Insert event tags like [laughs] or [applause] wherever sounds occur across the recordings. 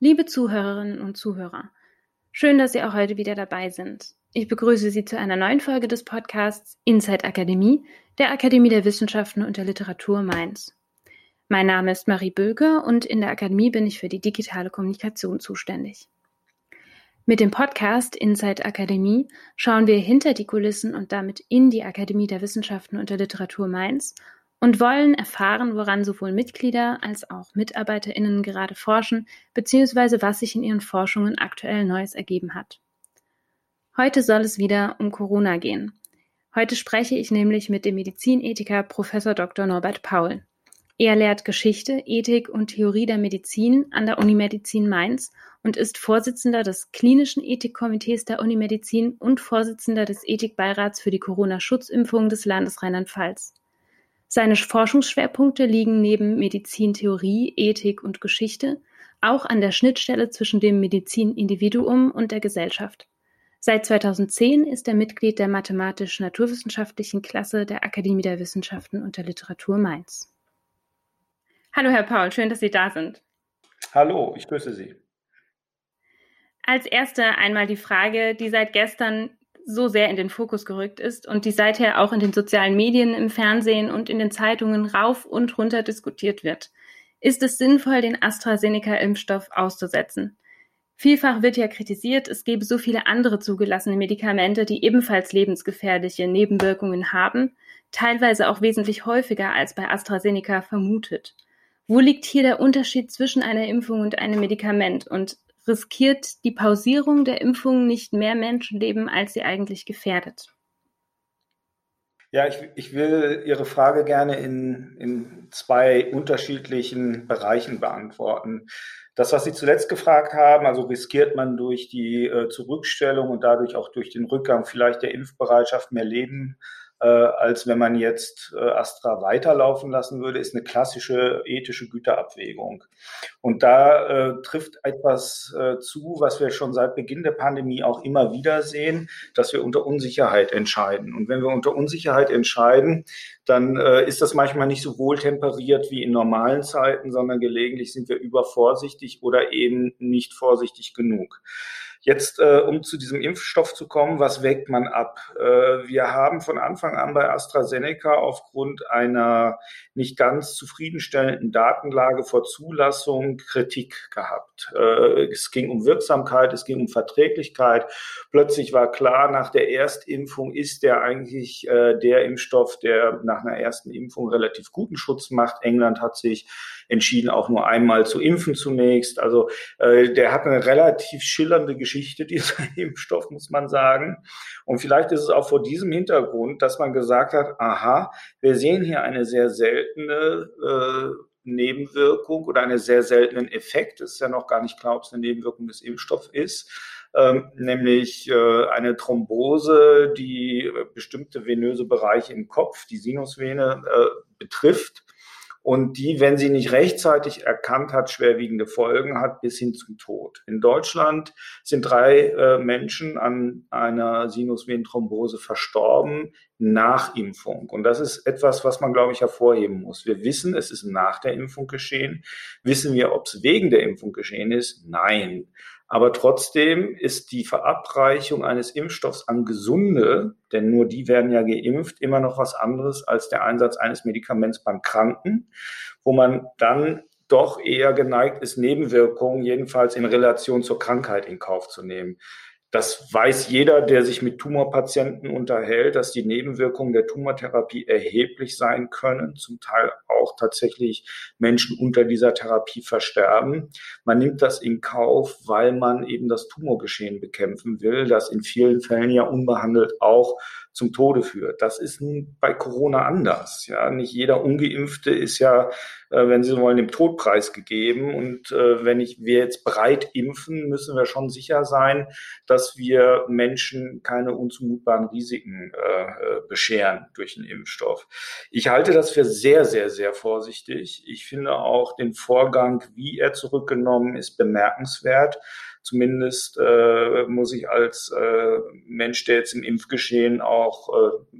Liebe Zuhörerinnen und Zuhörer, schön, dass Sie auch heute wieder dabei sind. Ich begrüße Sie zu einer neuen Folge des Podcasts Inside Akademie, der Akademie der Wissenschaften und der Literatur Mainz. Mein Name ist Marie Böke und in der Akademie bin ich für die digitale Kommunikation zuständig. Mit dem Podcast Inside Akademie schauen wir hinter die Kulissen und damit in die Akademie der Wissenschaften und der Literatur Mainz und wollen erfahren, woran sowohl Mitglieder als auch MitarbeiterInnen gerade forschen, beziehungsweise was sich in ihren Forschungen aktuell Neues ergeben hat. Heute soll es wieder um Corona gehen. Heute spreche ich nämlich mit dem Medizinethiker Prof. Dr. Norbert Paul. Er lehrt Geschichte, Ethik und Theorie der Medizin an der Unimedizin Mainz und ist Vorsitzender des Klinischen Ethikkomitees der Unimedizin und Vorsitzender des Ethikbeirats für die Corona-Schutzimpfung des Landes Rheinland-Pfalz. Seine Forschungsschwerpunkte liegen neben Medizintheorie, Ethik und Geschichte auch an der Schnittstelle zwischen dem Medizinindividuum und der Gesellschaft. Seit 2010 ist er Mitglied der mathematisch-naturwissenschaftlichen Klasse der Akademie der Wissenschaften und der Literatur Mainz. Hallo Herr Paul, schön, dass Sie da sind. Hallo, ich grüße Sie. Als erste einmal die Frage, die seit gestern so sehr in den Fokus gerückt ist und die seither auch in den sozialen Medien, im Fernsehen und in den Zeitungen rauf und runter diskutiert wird. Ist es sinnvoll, den AstraZeneca-Impfstoff auszusetzen? Vielfach wird ja kritisiert, es gebe so viele andere zugelassene Medikamente, die ebenfalls lebensgefährliche Nebenwirkungen haben, teilweise auch wesentlich häufiger als bei AstraZeneca vermutet. Wo liegt hier der Unterschied zwischen einer Impfung und einem Medikament? Und riskiert die Pausierung der Impfung nicht mehr Menschenleben, als sie eigentlich gefährdet? Ja, ich, ich will Ihre Frage gerne in, in zwei unterschiedlichen Bereichen beantworten. Das, was Sie zuletzt gefragt haben, also riskiert man durch die äh, Zurückstellung und dadurch auch durch den Rückgang vielleicht der Impfbereitschaft mehr Leben als wenn man jetzt äh, Astra weiterlaufen lassen würde, ist eine klassische ethische Güterabwägung. Und da äh, trifft etwas äh, zu, was wir schon seit Beginn der Pandemie auch immer wieder sehen, dass wir unter Unsicherheit entscheiden. Und wenn wir unter Unsicherheit entscheiden, dann äh, ist das manchmal nicht so wohltemperiert wie in normalen Zeiten, sondern gelegentlich sind wir übervorsichtig oder eben nicht vorsichtig genug. Jetzt, äh, um zu diesem Impfstoff zu kommen, was wägt man ab? Äh, wir haben von Anfang an bei AstraZeneca aufgrund einer nicht ganz zufriedenstellenden Datenlage vor Zulassung Kritik gehabt. Äh, es ging um Wirksamkeit, es ging um Verträglichkeit. Plötzlich war klar, nach der Erstimpfung ist der eigentlich äh, der Impfstoff, der nach einer ersten Impfung relativ guten Schutz macht. England hat sich entschieden, auch nur einmal zu impfen zunächst. Also äh, der hat eine relativ schillernde Geschichte, [laughs] dieser Impfstoff, muss man sagen. Und vielleicht ist es auch vor diesem Hintergrund, dass man gesagt hat, aha, wir sehen hier eine sehr seltene äh, Nebenwirkung oder einen sehr seltenen Effekt. Es ist ja noch gar nicht klar, ob es eine Nebenwirkung des Impfstoffs ist. Ähm, nämlich äh, eine Thrombose, die bestimmte venöse Bereiche im Kopf, die Sinusvene, äh, betrifft und die, wenn sie nicht rechtzeitig erkannt hat, schwerwiegende Folgen hat bis hin zum Tod. In Deutschland sind drei äh, Menschen an einer Sinusvenenthrombose verstorben nach Impfung. Und das ist etwas, was man, glaube ich, hervorheben muss. Wir wissen, es ist nach der Impfung geschehen. Wissen wir, ob es wegen der Impfung geschehen ist? Nein. Aber trotzdem ist die Verabreichung eines Impfstoffs an Gesunde, denn nur die werden ja geimpft, immer noch was anderes als der Einsatz eines Medikaments beim Kranken, wo man dann doch eher geneigt ist, Nebenwirkungen jedenfalls in Relation zur Krankheit in Kauf zu nehmen. Das weiß jeder, der sich mit Tumorpatienten unterhält, dass die Nebenwirkungen der Tumortherapie erheblich sein können, zum Teil auch tatsächlich Menschen unter dieser Therapie versterben. Man nimmt das in Kauf, weil man eben das Tumorgeschehen bekämpfen will, das in vielen Fällen ja unbehandelt auch zum Tode führt. Das ist nun bei Corona anders. Ja, nicht jeder Ungeimpfte ist ja, wenn Sie wollen, dem Todpreis gegeben. Und äh, wenn ich, wir jetzt breit impfen, müssen wir schon sicher sein, dass wir Menschen keine unzumutbaren Risiken äh, bescheren durch den Impfstoff. Ich halte das für sehr, sehr, sehr vorsichtig. Ich finde auch den Vorgang, wie er zurückgenommen ist, bemerkenswert. Zumindest äh, muss ich als äh, Mensch, der jetzt im Impfgeschehen auch äh,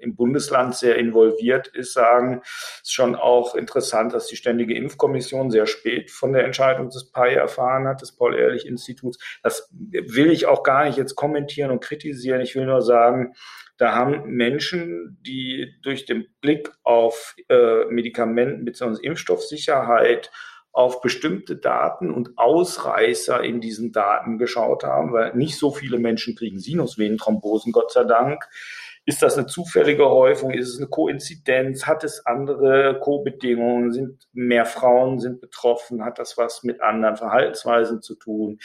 im Bundesland sehr involviert ist, sagen, es ist schon auch interessant, dass die Ständige Impfkommission sehr spät von der Entscheidung des PAI erfahren hat, des Paul-Ehrlich-Instituts. Das will ich auch gar nicht jetzt kommentieren und kritisieren. Ich will nur sagen, da haben Menschen, die durch den Blick auf äh, Medikamenten bzw. Impfstoffsicherheit auf bestimmte Daten und Ausreißer in diesen Daten geschaut haben, weil nicht so viele Menschen kriegen Sinusvenenthrombosen, Gott sei Dank. Ist das eine zufällige Häufung? Ist es eine Koinzidenz? Hat es andere Co-Bedingungen? Sind mehr Frauen sind betroffen? Hat das was mit anderen Verhaltensweisen zu tun?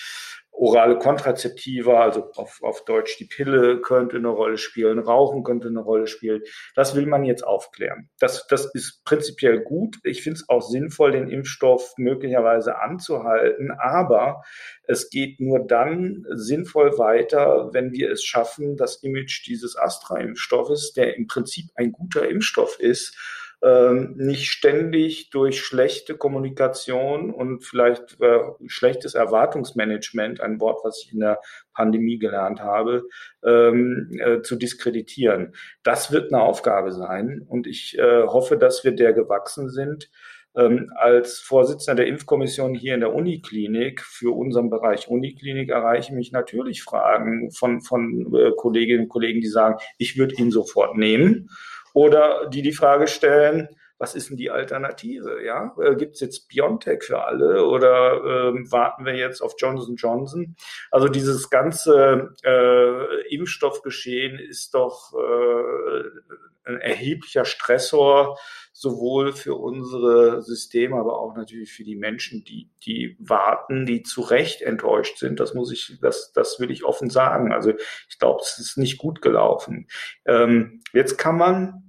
Orale Kontrazeptiva, also auf, auf Deutsch die Pille könnte eine Rolle spielen, Rauchen könnte eine Rolle spielen. Das will man jetzt aufklären. Das, das ist prinzipiell gut. Ich finde es auch sinnvoll, den Impfstoff möglicherweise anzuhalten, aber es geht nur dann sinnvoll weiter, wenn wir es schaffen, das Image dieses Astra-Impfstoffes, der im Prinzip ein guter Impfstoff ist, nicht ständig durch schlechte Kommunikation und vielleicht äh, schlechtes Erwartungsmanagement, ein Wort, was ich in der Pandemie gelernt habe, ähm, äh, zu diskreditieren. Das wird eine Aufgabe sein und ich äh, hoffe, dass wir der gewachsen sind. Ähm, als Vorsitzender der Impfkommission hier in der Uniklinik für unseren Bereich Uniklinik erreichen mich natürlich Fragen von, von äh, Kolleginnen und Kollegen, die sagen, ich würde ihn sofort nehmen oder die die Frage stellen, was ist denn die Alternative? Ja, äh, gibt es jetzt BioNTech für alle oder ähm, warten wir jetzt auf Johnson Johnson? Also dieses ganze äh, Impfstoffgeschehen ist doch äh, ein erheblicher Stressor sowohl für unsere Systeme, aber auch natürlich für die Menschen, die die warten, die zu Recht enttäuscht sind. Das muss ich, das das will ich offen sagen. Also ich glaube, es ist nicht gut gelaufen. Ähm, jetzt kann man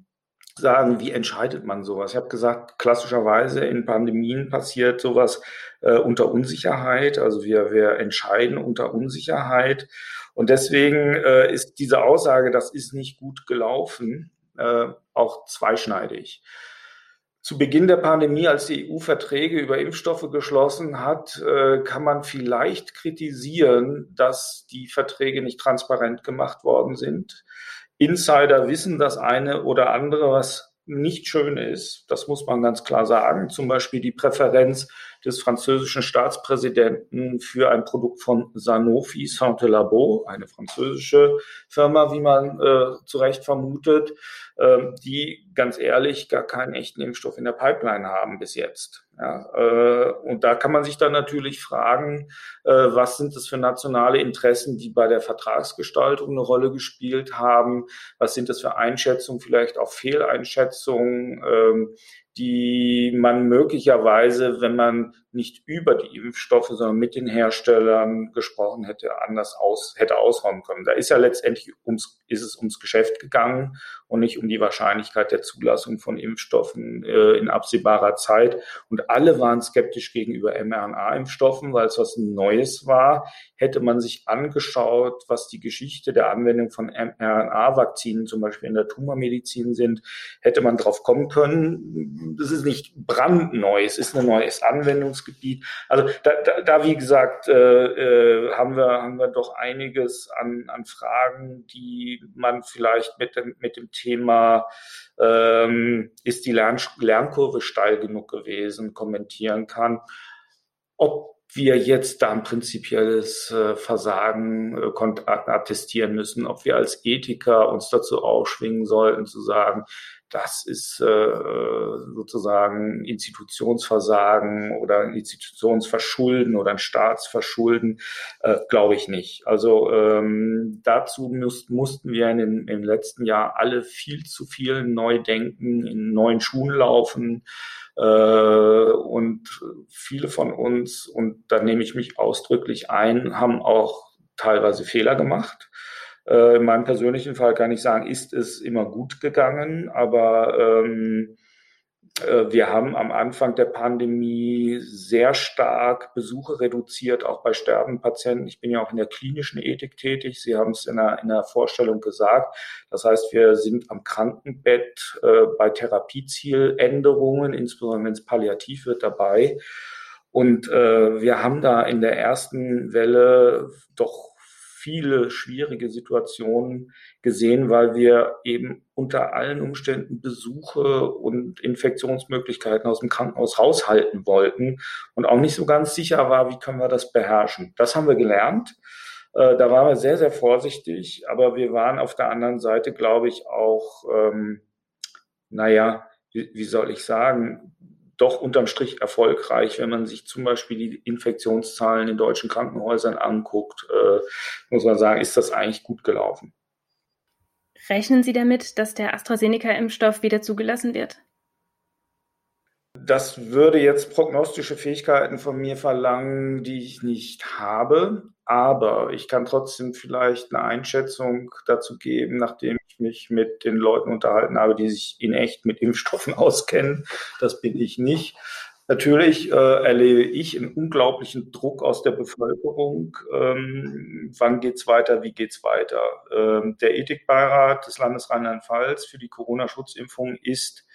sagen, wie entscheidet man sowas? Ich habe gesagt, klassischerweise in Pandemien passiert sowas äh, unter Unsicherheit. Also wir, wir entscheiden unter Unsicherheit. Und deswegen äh, ist diese Aussage, das ist nicht gut gelaufen, äh, auch zweischneidig. Zu Beginn der Pandemie, als die EU Verträge über Impfstoffe geschlossen hat, äh, kann man vielleicht kritisieren, dass die Verträge nicht transparent gemacht worden sind. Insider wissen das eine oder andere, was nicht schön ist. Das muss man ganz klar sagen. Zum Beispiel die Präferenz des französischen Staatspräsidenten für ein Produkt von Sanofi Saint-Labo, eine französische Firma, wie man äh, zu Recht vermutet, äh, die ganz ehrlich gar keinen echten Impfstoff in der Pipeline haben bis jetzt. Ja, äh, und da kann man sich dann natürlich fragen, äh, was sind das für nationale Interessen, die bei der Vertragsgestaltung eine Rolle gespielt haben? Was sind das für Einschätzungen, vielleicht auch Fehleinschätzungen? Ähm, die man möglicherweise, wenn man nicht über die Impfstoffe, sondern mit den Herstellern gesprochen hätte, anders aus, hätte ausräumen können. Da ist ja letztendlich ums, ist es ums Geschäft gegangen und nicht um die Wahrscheinlichkeit der Zulassung von Impfstoffen äh, in absehbarer Zeit. Und alle waren skeptisch gegenüber mRNA-Impfstoffen, weil es was Neues war. Hätte man sich angeschaut, was die Geschichte der Anwendung von mRNA-Vakzinen zum Beispiel in der Tumormedizin sind, hätte man drauf kommen können, das ist nicht brandneu, es ist ein neues Anwendungsgebiet. Also da, da, da wie gesagt, äh, äh, haben, wir, haben wir doch einiges an, an Fragen, die man vielleicht mit dem, mit dem Thema ähm, ist die Lern Lernkurve steil genug gewesen, kommentieren kann. Ob wir jetzt da ein prinzipielles äh, Versagen äh, attestieren müssen, ob wir als Ethiker uns dazu aufschwingen sollten, zu sagen, das ist äh, sozusagen Institutionsversagen oder Institutionsverschulden oder ein Staatsverschulden, äh, glaube ich nicht. Also ähm, dazu muss, mussten wir in im letzten Jahr alle viel zu viel neu denken, in neuen Schuhen laufen. Äh, und viele von uns, und da nehme ich mich ausdrücklich ein, haben auch teilweise Fehler gemacht. Äh, in meinem persönlichen Fall kann ich sagen, ist es immer gut gegangen, aber ähm, äh, wir haben am Anfang der Pandemie sehr stark Besuche reduziert, auch bei sterbenden Patienten. Ich bin ja auch in der klinischen Ethik tätig. Sie haben es in der, in der Vorstellung gesagt. Das heißt, wir sind am Krankenbett äh, bei Therapiezieländerungen, insbesondere wenn es palliativ wird, dabei. Und äh, wir haben da in der ersten Welle doch viele schwierige Situationen gesehen, weil wir eben unter allen Umständen Besuche und Infektionsmöglichkeiten aus dem Krankenhaus raushalten wollten und auch nicht so ganz sicher war, wie können wir das beherrschen. Das haben wir gelernt. Äh, da waren wir sehr, sehr vorsichtig, aber wir waren auf der anderen Seite, glaube ich, auch, ähm, naja, wie, wie soll ich sagen, doch unterm Strich erfolgreich. Wenn man sich zum Beispiel die Infektionszahlen in deutschen Krankenhäusern anguckt, äh, muss man sagen, ist das eigentlich gut gelaufen. Rechnen Sie damit, dass der AstraZeneca-Impfstoff wieder zugelassen wird? Das würde jetzt prognostische Fähigkeiten von mir verlangen, die ich nicht habe. Aber ich kann trotzdem vielleicht eine Einschätzung dazu geben, nachdem ich mich mit den Leuten unterhalten habe, die sich in echt mit Impfstoffen [laughs] auskennen. Das bin ich nicht. Natürlich äh, erlebe ich einen unglaublichen Druck aus der Bevölkerung. Ähm, wann geht's weiter? Wie geht's weiter? Ähm, der Ethikbeirat des Landes Rheinland-Pfalz für die Corona-Schutzimpfung ist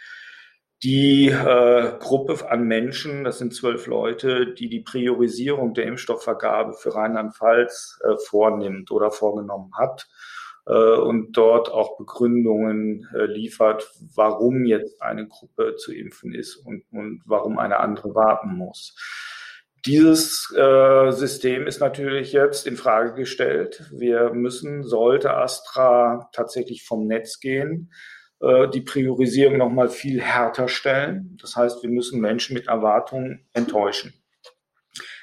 die äh, Gruppe an Menschen, das sind zwölf Leute, die die Priorisierung der Impfstoffvergabe für Rheinland-Pfalz äh, vornimmt oder vorgenommen hat äh, und dort auch Begründungen äh, liefert, warum jetzt eine Gruppe zu impfen ist und, und warum eine andere warten muss. Dieses äh, System ist natürlich jetzt in Frage gestellt. Wir müssen, sollte Astra tatsächlich vom Netz gehen, die Priorisierung nochmal viel härter stellen. Das heißt, wir müssen Menschen mit Erwartungen enttäuschen.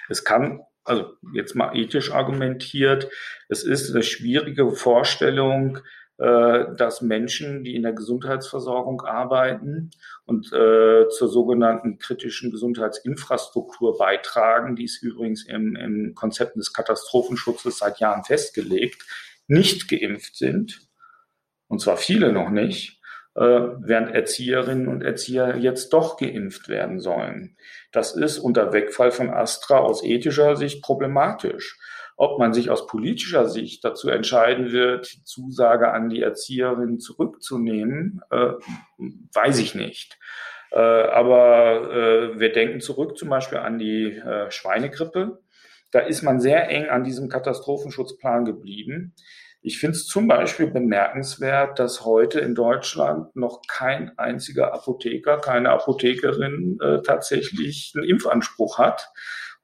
Es kann, also jetzt mal ethisch argumentiert, es ist eine schwierige Vorstellung, äh, dass Menschen, die in der Gesundheitsversorgung arbeiten und äh, zur sogenannten kritischen Gesundheitsinfrastruktur beitragen, die ist übrigens im, im Konzept des Katastrophenschutzes seit Jahren festgelegt, nicht geimpft sind. Und zwar viele noch nicht äh, während Erzieherinnen und Erzieher jetzt doch geimpft werden sollen. Das ist unter Wegfall von Astra aus ethischer Sicht problematisch. Ob man sich aus politischer Sicht dazu entscheiden wird, die Zusage an die Erzieherinnen zurückzunehmen, äh, weiß ich nicht. Äh, aber äh, wir denken zurück zum Beispiel an die äh, Schweinegrippe. Da ist man sehr eng an diesem Katastrophenschutzplan geblieben. Ich finde es zum Beispiel bemerkenswert, dass heute in Deutschland noch kein einziger Apotheker, keine Apothekerin äh, tatsächlich einen Impfanspruch hat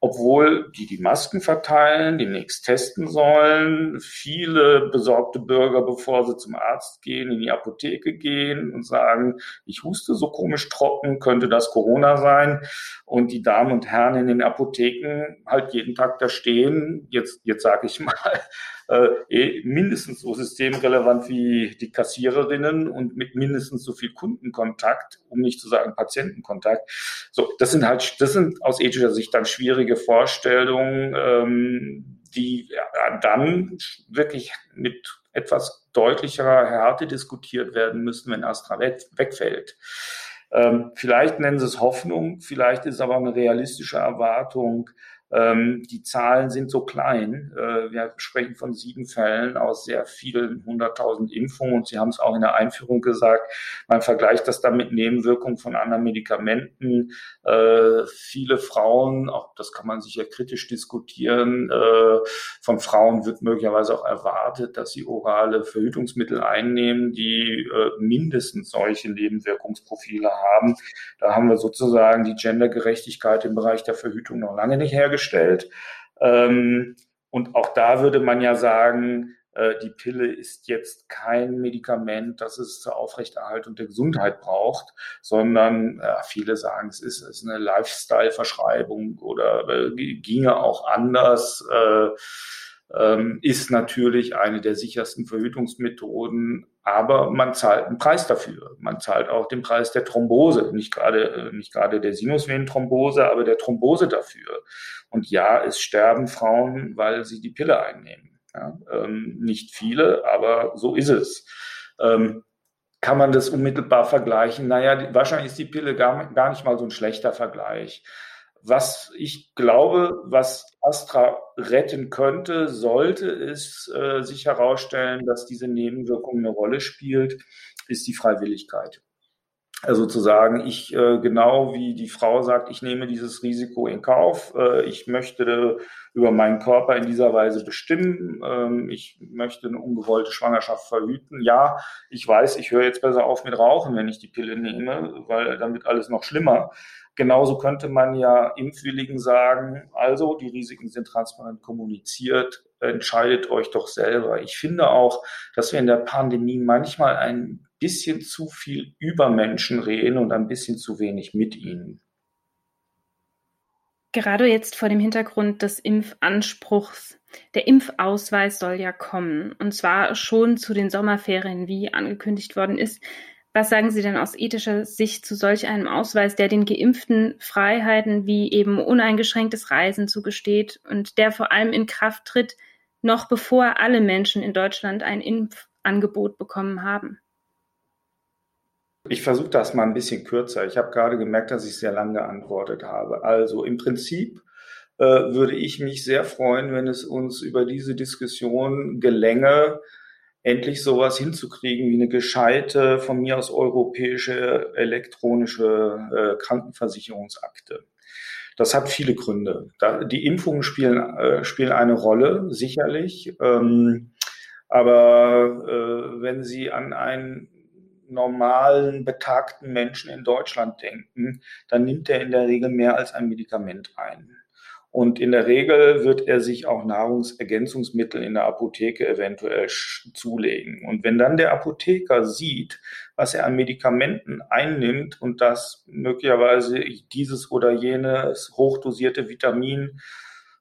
obwohl die die Masken verteilen, demnächst testen sollen, viele besorgte Bürger, bevor sie zum Arzt gehen, in die Apotheke gehen und sagen, ich huste so komisch trocken, könnte das Corona sein? Und die Damen und Herren in den Apotheken halt jeden Tag da stehen, jetzt, jetzt sage ich mal, äh, eh mindestens so systemrelevant wie die Kassiererinnen und mit mindestens so viel Kundenkontakt, um nicht zu sagen Patientenkontakt. So, das sind halt, das sind aus ethischer Sicht dann schwierige Vorstellungen, ähm, die ja, dann wirklich mit etwas deutlicherer Härte diskutiert werden müssen, wenn Astra wegfällt. Ähm, vielleicht nennen Sie es Hoffnung, vielleicht ist aber eine realistische Erwartung, ähm, die Zahlen sind so klein. Äh, wir sprechen von sieben Fällen aus sehr vielen hunderttausend Impfungen und Sie haben es auch in der Einführung gesagt. Man vergleicht das dann mit Nebenwirkungen von anderen Medikamenten. Äh, viele Frauen, auch das kann man sicher kritisch diskutieren, äh, von Frauen wird möglicherweise auch erwartet, dass sie orale Verhütungsmittel einnehmen, die äh, mindestens solche Nebenwirkungsprofile haben. Da haben wir sozusagen die Gendergerechtigkeit im Bereich der Verhütung noch lange nicht hergestellt hergestellt. Ähm, und auch da würde man ja sagen, äh, die Pille ist jetzt kein Medikament, das es zur Aufrechterhaltung der Gesundheit braucht, sondern äh, viele sagen, es ist, es ist eine Lifestyle-Verschreibung oder äh, ginge auch anders. Äh, ähm, ist natürlich eine der sichersten Verhütungsmethoden, aber man zahlt einen Preis dafür. Man zahlt auch den Preis der Thrombose, nicht gerade, äh, nicht gerade der Sinusvenenthrombose, aber der Thrombose dafür. Und ja, es sterben Frauen, weil sie die Pille einnehmen. Ja, ähm, nicht viele, aber so ist es. Ähm, kann man das unmittelbar vergleichen? Naja, wahrscheinlich ist die Pille gar, gar nicht mal so ein schlechter Vergleich. Was ich glaube, was Astra retten könnte, sollte es äh, sich herausstellen, dass diese Nebenwirkung eine Rolle spielt, ist die Freiwilligkeit. Also zu sagen, ich äh, genau wie die Frau sagt, ich nehme dieses Risiko in Kauf, äh, ich möchte über meinen Körper in dieser Weise bestimmen, ähm, ich möchte eine ungewollte Schwangerschaft verhüten. Ja, ich weiß, ich höre jetzt besser auf mit Rauchen, wenn ich die Pille nehme, weil dann wird alles noch schlimmer. Genauso könnte man ja Impfwilligen sagen, also die Risiken sind transparent kommuniziert, entscheidet euch doch selber. Ich finde auch, dass wir in der Pandemie manchmal ein bisschen zu viel über Menschen reden und ein bisschen zu wenig mit ihnen. Gerade jetzt vor dem Hintergrund des Impfanspruchs. Der Impfausweis soll ja kommen, und zwar schon zu den Sommerferien, wie angekündigt worden ist. Was sagen Sie denn aus ethischer Sicht zu solch einem Ausweis, der den Geimpften Freiheiten wie eben uneingeschränktes Reisen zugesteht und der vor allem in Kraft tritt, noch bevor alle Menschen in Deutschland ein Impfangebot bekommen haben? Ich versuche das mal ein bisschen kürzer. Ich habe gerade gemerkt, dass ich sehr lang geantwortet habe. Also im Prinzip äh, würde ich mich sehr freuen, wenn es uns über diese Diskussion gelänge, endlich sowas hinzukriegen wie eine gescheite, von mir aus europäische elektronische äh, Krankenversicherungsakte. Das hat viele Gründe. Da, die Impfungen spielen, äh, spielen eine Rolle, sicherlich. Ähm, aber äh, wenn Sie an einen normalen, betagten Menschen in Deutschland denken, dann nimmt er in der Regel mehr als ein Medikament ein. Und in der Regel wird er sich auch Nahrungsergänzungsmittel in der Apotheke eventuell zulegen. Und wenn dann der Apotheker sieht, was er an Medikamenten einnimmt und dass möglicherweise dieses oder jenes hochdosierte Vitamin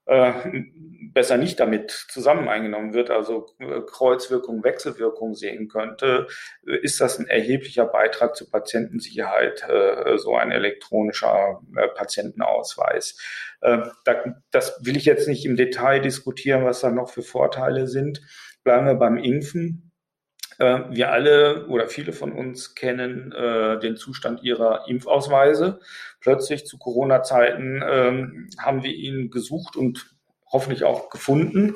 besser nicht damit zusammen eingenommen wird, also äh, Kreuzwirkung, Wechselwirkung sehen könnte, äh, ist das ein erheblicher Beitrag zur Patientensicherheit, so ein elektronischer Patientenausweis. Das will ich jetzt nicht im Detail diskutieren, was da noch für Vorteile sind. Bleiben wir beim Impfen. Wir alle oder viele von uns kennen äh, den Zustand ihrer Impfausweise. Plötzlich zu Corona-Zeiten ähm, haben wir ihn gesucht und hoffentlich auch gefunden,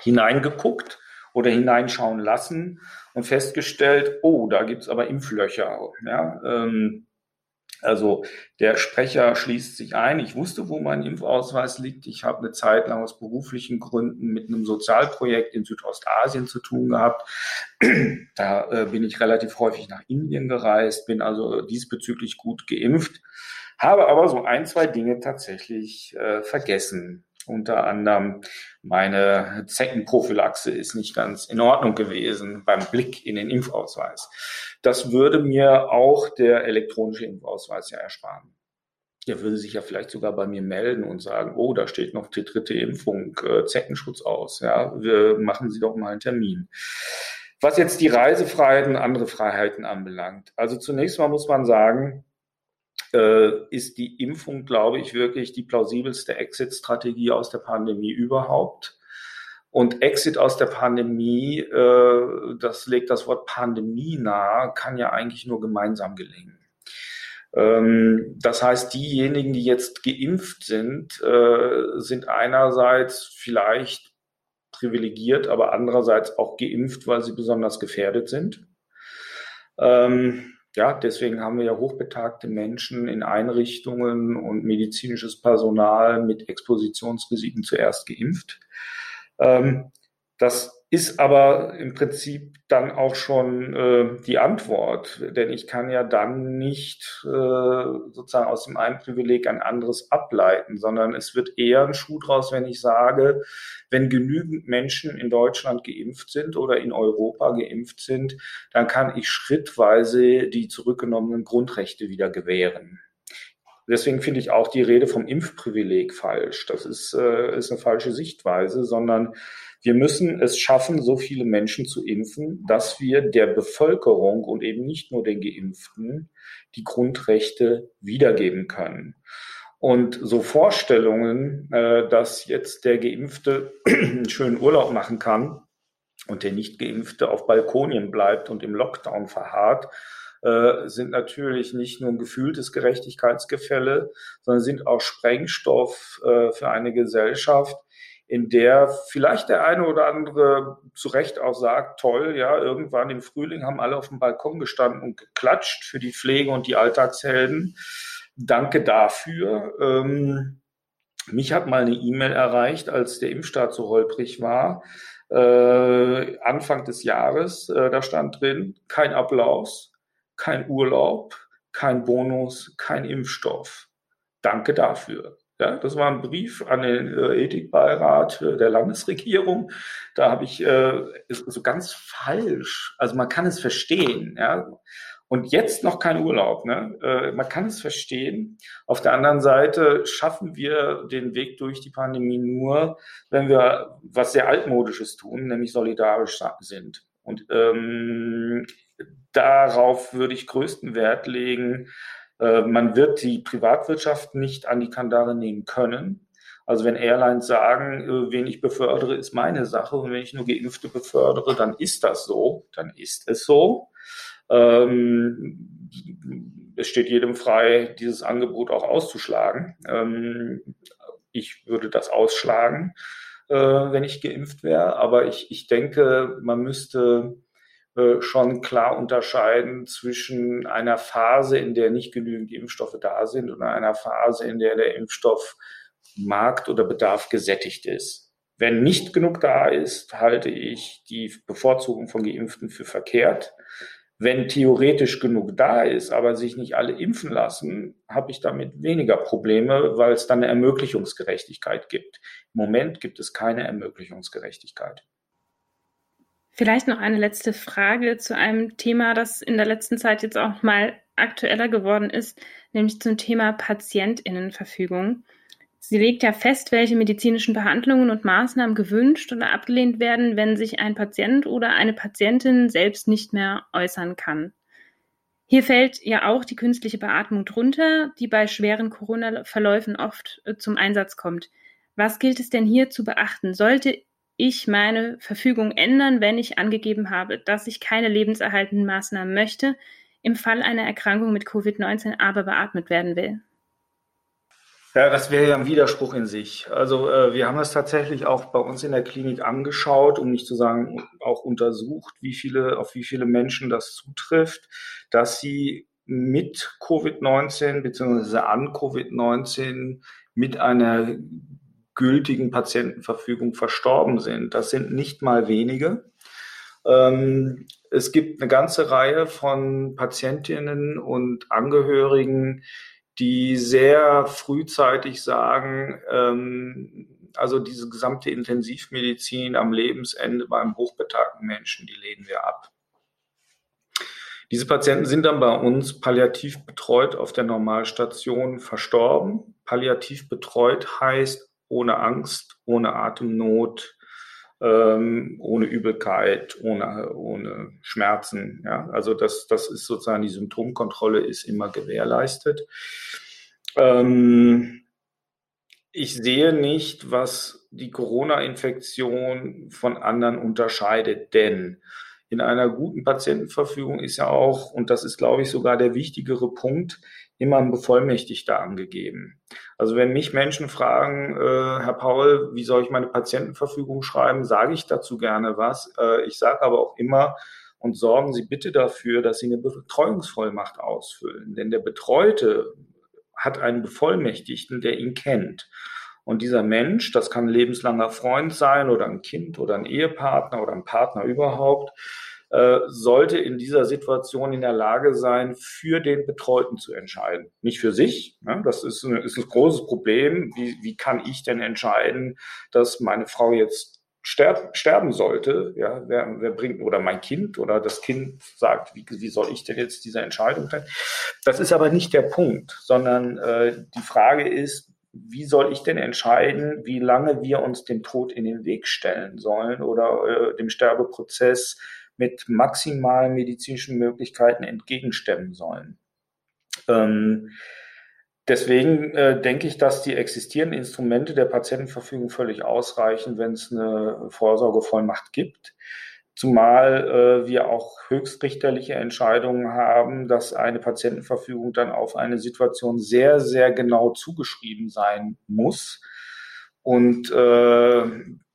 hineingeguckt oder hineinschauen lassen und festgestellt, oh, da gibt's aber Impflöcher. Ja, ähm, also der Sprecher schließt sich ein. Ich wusste, wo mein Impfausweis liegt. Ich habe eine Zeit lang aus beruflichen Gründen mit einem Sozialprojekt in Südostasien zu tun gehabt. [clears throat] Da äh, bin ich relativ häufig nach Indien gereist, bin also diesbezüglich gut geimpft, habe aber so ein, zwei Dinge tatsächlich äh, vergessen. Unter anderem meine Zeckenprophylaxe ist nicht ganz in Ordnung gewesen beim Blick in den Impfausweis. Das würde mir auch der elektronische Impfausweis ja ersparen. Der würde sich ja vielleicht sogar bei mir melden und sagen, oh, da steht noch die dritte Impfung, äh, Zeckenschutz aus. Ja, wir machen Sie doch mal einen Termin. Was jetzt die Reisefreiheiten, andere Freiheiten anbelangt. Also zunächst mal muss man sagen, ist die Impfung, glaube ich, wirklich die plausibelste Exit-Strategie aus der Pandemie überhaupt. Und Exit aus der Pandemie, äh, das legt das Wort Pandemie nahe, kann ja eigentlich nur gemeinsam gelingen. Ähm, das heißt, diejenigen, die jetzt geimpft sind, äh, sind einerseits vielleicht privilegiert, aber andererseits auch geimpft, weil sie besonders gefährdet sind. Ähm, ja, deswegen haben wir ja hochbetagte Menschen in Einrichtungen und medizinisches Personal mit Expositionsrisiken zuerst geimpft. Ähm, das ist aber im Prinzip dann auch schon äh, die Antwort, denn ich kann ja dann nicht äh, sozusagen aus dem einen Privileg ein anderes ableiten, sondern es wird eher ein Schuh draus, wenn ich sage, wenn genügend Menschen in Deutschland geimpft sind oder in Europa geimpft sind, dann kann ich schrittweise die zurückgenommenen Grundrechte wieder gewähren. Deswegen finde ich auch die Rede vom Impfprivileg falsch. Das ist, äh, ist eine falsche Sichtweise, sondern wir müssen es schaffen, so viele Menschen zu impfen, dass wir der Bevölkerung und eben nicht nur den Geimpften die Grundrechte wiedergeben können. Und so Vorstellungen, äh, dass jetzt der Geimpfte [clears throat] einen schönen Urlaub machen kann und der Nicht-Geimpfte auf Balkonien bleibt und im Lockdown verharrt, äh, sind natürlich nicht nur ein gefühltes Gerechtigkeitsgefälle, sondern sind auch Sprengstoff äh, für eine Gesellschaft, in der vielleicht der eine oder andere zu Recht auch sagt, toll, ja, irgendwann im Frühling haben alle auf dem Balkon gestanden und geklatscht für die Pflege und die Alltagshelden. Danke dafür. Ähm, mich hat mal eine E-Mail erreicht, als der Impfstart so holprig war, äh, Anfang des Jahres. Äh, da stand drin, kein Applaus, kein Urlaub, kein Bonus, kein Impfstoff. Danke dafür. Ja, das war ein Brief an den äh, Ethikbeirat äh, der Landesregierung. Da habe ich äh, so ganz falsch, also man kann es verstehen, ja. Und jetzt noch kein Urlaub. Ne? Äh, man kann es verstehen. Auf der anderen Seite schaffen wir den Weg durch die Pandemie nur, wenn wir was sehr altmodisches tun, nämlich solidarisch sind. Und ähm, darauf würde ich größten Wert legen. Äh, man wird die Privatwirtschaft nicht an die Kandare nehmen können. Also wenn Airlines sagen, äh, wen ich befördere, ist meine Sache und wenn ich nur Geimpfte befördere, dann ist das so, dann ist es so. Ähm, es steht jedem frei, dieses Angebot auch auszuschlagen. Ähm, ich würde das ausschlagen, äh, wenn ich geimpft wäre. Aber ich, ich denke, man müsste schon klar unterscheiden zwischen einer Phase, in der nicht genügend Impfstoffe da sind und einer Phase, in der der Impfstoffmarkt oder Bedarf gesättigt ist. Wenn nicht genug da ist, halte ich die Bevorzugung von Geimpften für verkehrt. Wenn theoretisch genug da ist, aber sich nicht alle impfen lassen, habe ich damit weniger Probleme, weil es dann eine Ermöglichungsgerechtigkeit gibt. Im Moment gibt es keine Ermöglichungsgerechtigkeit. Vielleicht noch eine letzte Frage zu einem Thema, das in der letzten Zeit jetzt auch mal aktueller geworden ist, nämlich zum Thema Patientinnenverfügung. Sie legt ja fest, welche medizinischen Behandlungen und Maßnahmen gewünscht oder abgelehnt werden, wenn sich ein Patient oder eine Patientin selbst nicht mehr äußern kann. Hier fällt ja auch die künstliche Beatmung drunter, die bei schweren Corona-Verläufen oft äh, zum Einsatz kommt. Was gilt es denn hier zu beachten? Sollte ich meine Verfügung ändern, wenn ich angegeben habe, dass ich keine lebenserhaltenden Maßnahmen möchte, im Fall einer Erkrankung mit Covid-19 aber beatmet werden will? Ja, das wäre ja ein Widerspruch in sich. Also äh, wir haben das tatsächlich auch bei uns in der Klinik angeschaut, um nicht zu sagen auch untersucht, wie viele auf wie viele Menschen das zutrifft, dass sie mit Covid-19 beziehungsweise an Covid-19 mit einer gültigen Patientenverfügung verstorben sind. Das sind nicht mal wenige. Ähm, es gibt eine ganze Reihe von Patientinnen und Angehörigen, die sehr frühzeitig sagen, ähm, also diese gesamte Intensivmedizin am Lebensende beim hochbetagten Menschen, die lehnen wir ab. Diese Patienten sind dann bei uns palliativ betreut auf der Normalstation verstorben. Palliativ betreut heißt ohne Angst, ohne Atemnot, ähm, ohne Übelkeit, ohne, ohne Schmerzen. Ja? Also das, das ist sozusagen die Symptomkontrolle ist immer gewährleistet. Ähm, ich sehe nicht, was die Corona-Infektion von anderen unterscheidet, denn in einer guten Patientenverfügung ist ja auch, und das ist, glaube ich, sogar der wichtigere Punkt, immer ein Bevollmächtigter angegeben. Also wenn mich Menschen fragen, äh, Herr Paul, wie soll ich meine Patientenverfügung schreiben, sage ich dazu gerne was. Äh, ich sage aber auch immer, und sorgen Sie bitte dafür, dass Sie eine Betreuungsvollmacht ausfüllen. Denn der Betreute hat einen Bevollmächtigten, der ihn kennt. Und dieser Mensch, das kann ein lebenslanger Freund sein oder ein Kind oder ein Ehepartner oder ein Partner überhaupt, äh, sollte in dieser Situation in der Lage sein, für den Betreuten zu entscheiden. Nicht für sich. Ne? Das ist, ein, ist ein großes Problem. Wie, wie kann ich denn entscheiden, dass meine Frau jetzt sterb, sterben sollte? Ja, wer, wer bringt, oder mein Kind oder das Kind sagt, wie, wie soll ich denn jetzt diese Entscheidung treffen? Das ist aber nicht der Punkt, sondern äh, die Frage ist, wie soll ich denn entscheiden, wie lange wir uns dem Tod in den Weg stellen sollen oder äh, dem Sterbeprozess mit maximalen medizinischen Möglichkeiten entgegenstemmen sollen. Ähm, deswegen äh, denke ich, dass die existierenden Instrumente der Patientenverfügung völlig ausreichen, wenn es eine Vorsorgevollmacht gibt. Zumal äh, wir auch höchstrichterliche Entscheidungen haben, dass eine Patientenverfügung dann auf eine Situation sehr, sehr genau zugeschrieben sein muss Und äh,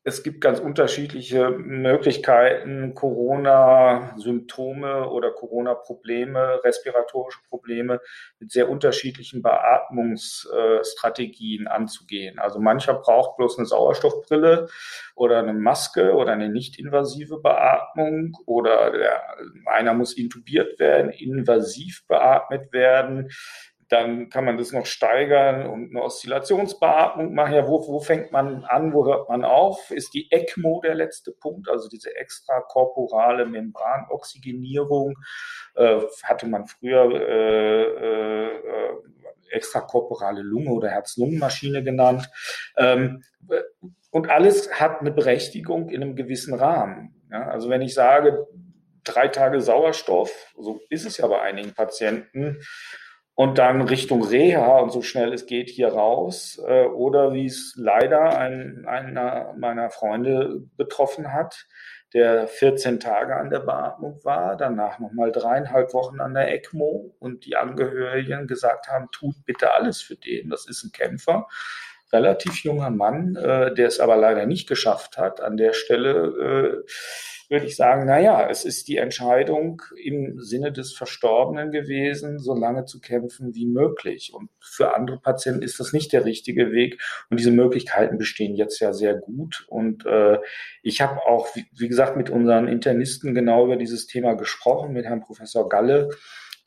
es gibt ganz unterschiedliche Möglichkeiten, Corona-Symptome oder Corona-Probleme, respiratorische Probleme mit sehr unterschiedlichen Beatmungsstrategien anzugehen. Also mancher braucht bloß eine Sauerstoffbrille oder eine Maske oder eine nicht-invasive Beatmung oder der, einer muss intubiert werden, invasiv beatmet werden. Dann kann man das noch steigern und eine Oszillationsbeatmung machen. Ja, wo, wo fängt man an, wo hört man auf? Ist die ECMO der letzte Punkt, also diese extrakorporale Membranoxygenierung, äh, hatte man früher äh, äh, extrakorporale Lunge oder Herz-Lungen-Maschine genannt. Ähm, und alles hat eine Berechtigung in einem gewissen Rahmen. Ja, also wenn ich sage, drei Tage Sauerstoff, so ist es ja bei einigen Patienten, und dann Richtung Reha und so schnell es geht hier raus. Äh, oder wie es leider ein, einer meiner Freunde betroffen hat, der 14 Tage an der Beatmung war, danach nochmal dreieinhalb Wochen an der ECMO und die Angehörigen gesagt haben, tut bitte alles für den. Das ist ein Kämpfer, relativ junger Mann, äh, der es aber leider nicht geschafft hat, an der Stelle äh, würde ich sagen, na es ist die Entscheidung im Sinne des Verstorbenen gewesen, so lange zu kämpfen wie möglich. Und für andere Patienten ist das nicht der richtige Weg. Und diese Möglichkeiten bestehen jetzt ja sehr gut. Und äh, ich habe auch, wie, wie gesagt, mit unseren Internisten genau über dieses Thema gesprochen, mit Herrn Professor Galle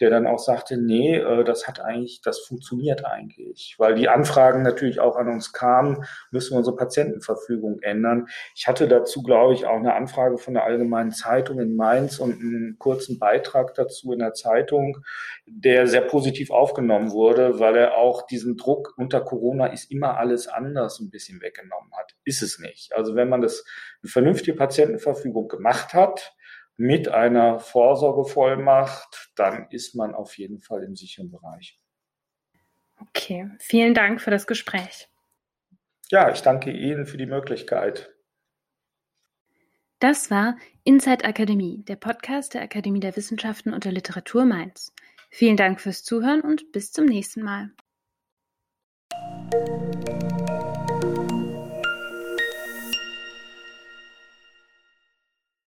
der dann auch sagte, nee, äh, das hat eigentlich, das funktioniert eigentlich. Weil die Anfragen natürlich auch an uns kamen, müssen wir unsere Patientenverfügung ändern. Ich hatte dazu, glaube ich, auch eine Anfrage von der Allgemeinen Zeitung in Mainz und einen kurzen Beitrag dazu in der Zeitung, der sehr positiv aufgenommen wurde, weil er auch diesen Druck unter Corona ist immer alles anders ein bisschen weggenommen hat. Ist es nicht. Also wenn man das eine vernünftige Patientenverfügung gemacht hat, mit einer Vorsorgevollmacht, dann ist man auf jeden Fall im sicheren Bereich. Okay, vielen Dank für das Gespräch. Ja, ich danke Ihnen für die Möglichkeit. Das war Inside Akademie, der Podcast der Akademie der Wissenschaften und der Literatur Mainz. Vielen Dank fürs Zuhören und bis zum nächsten Mal.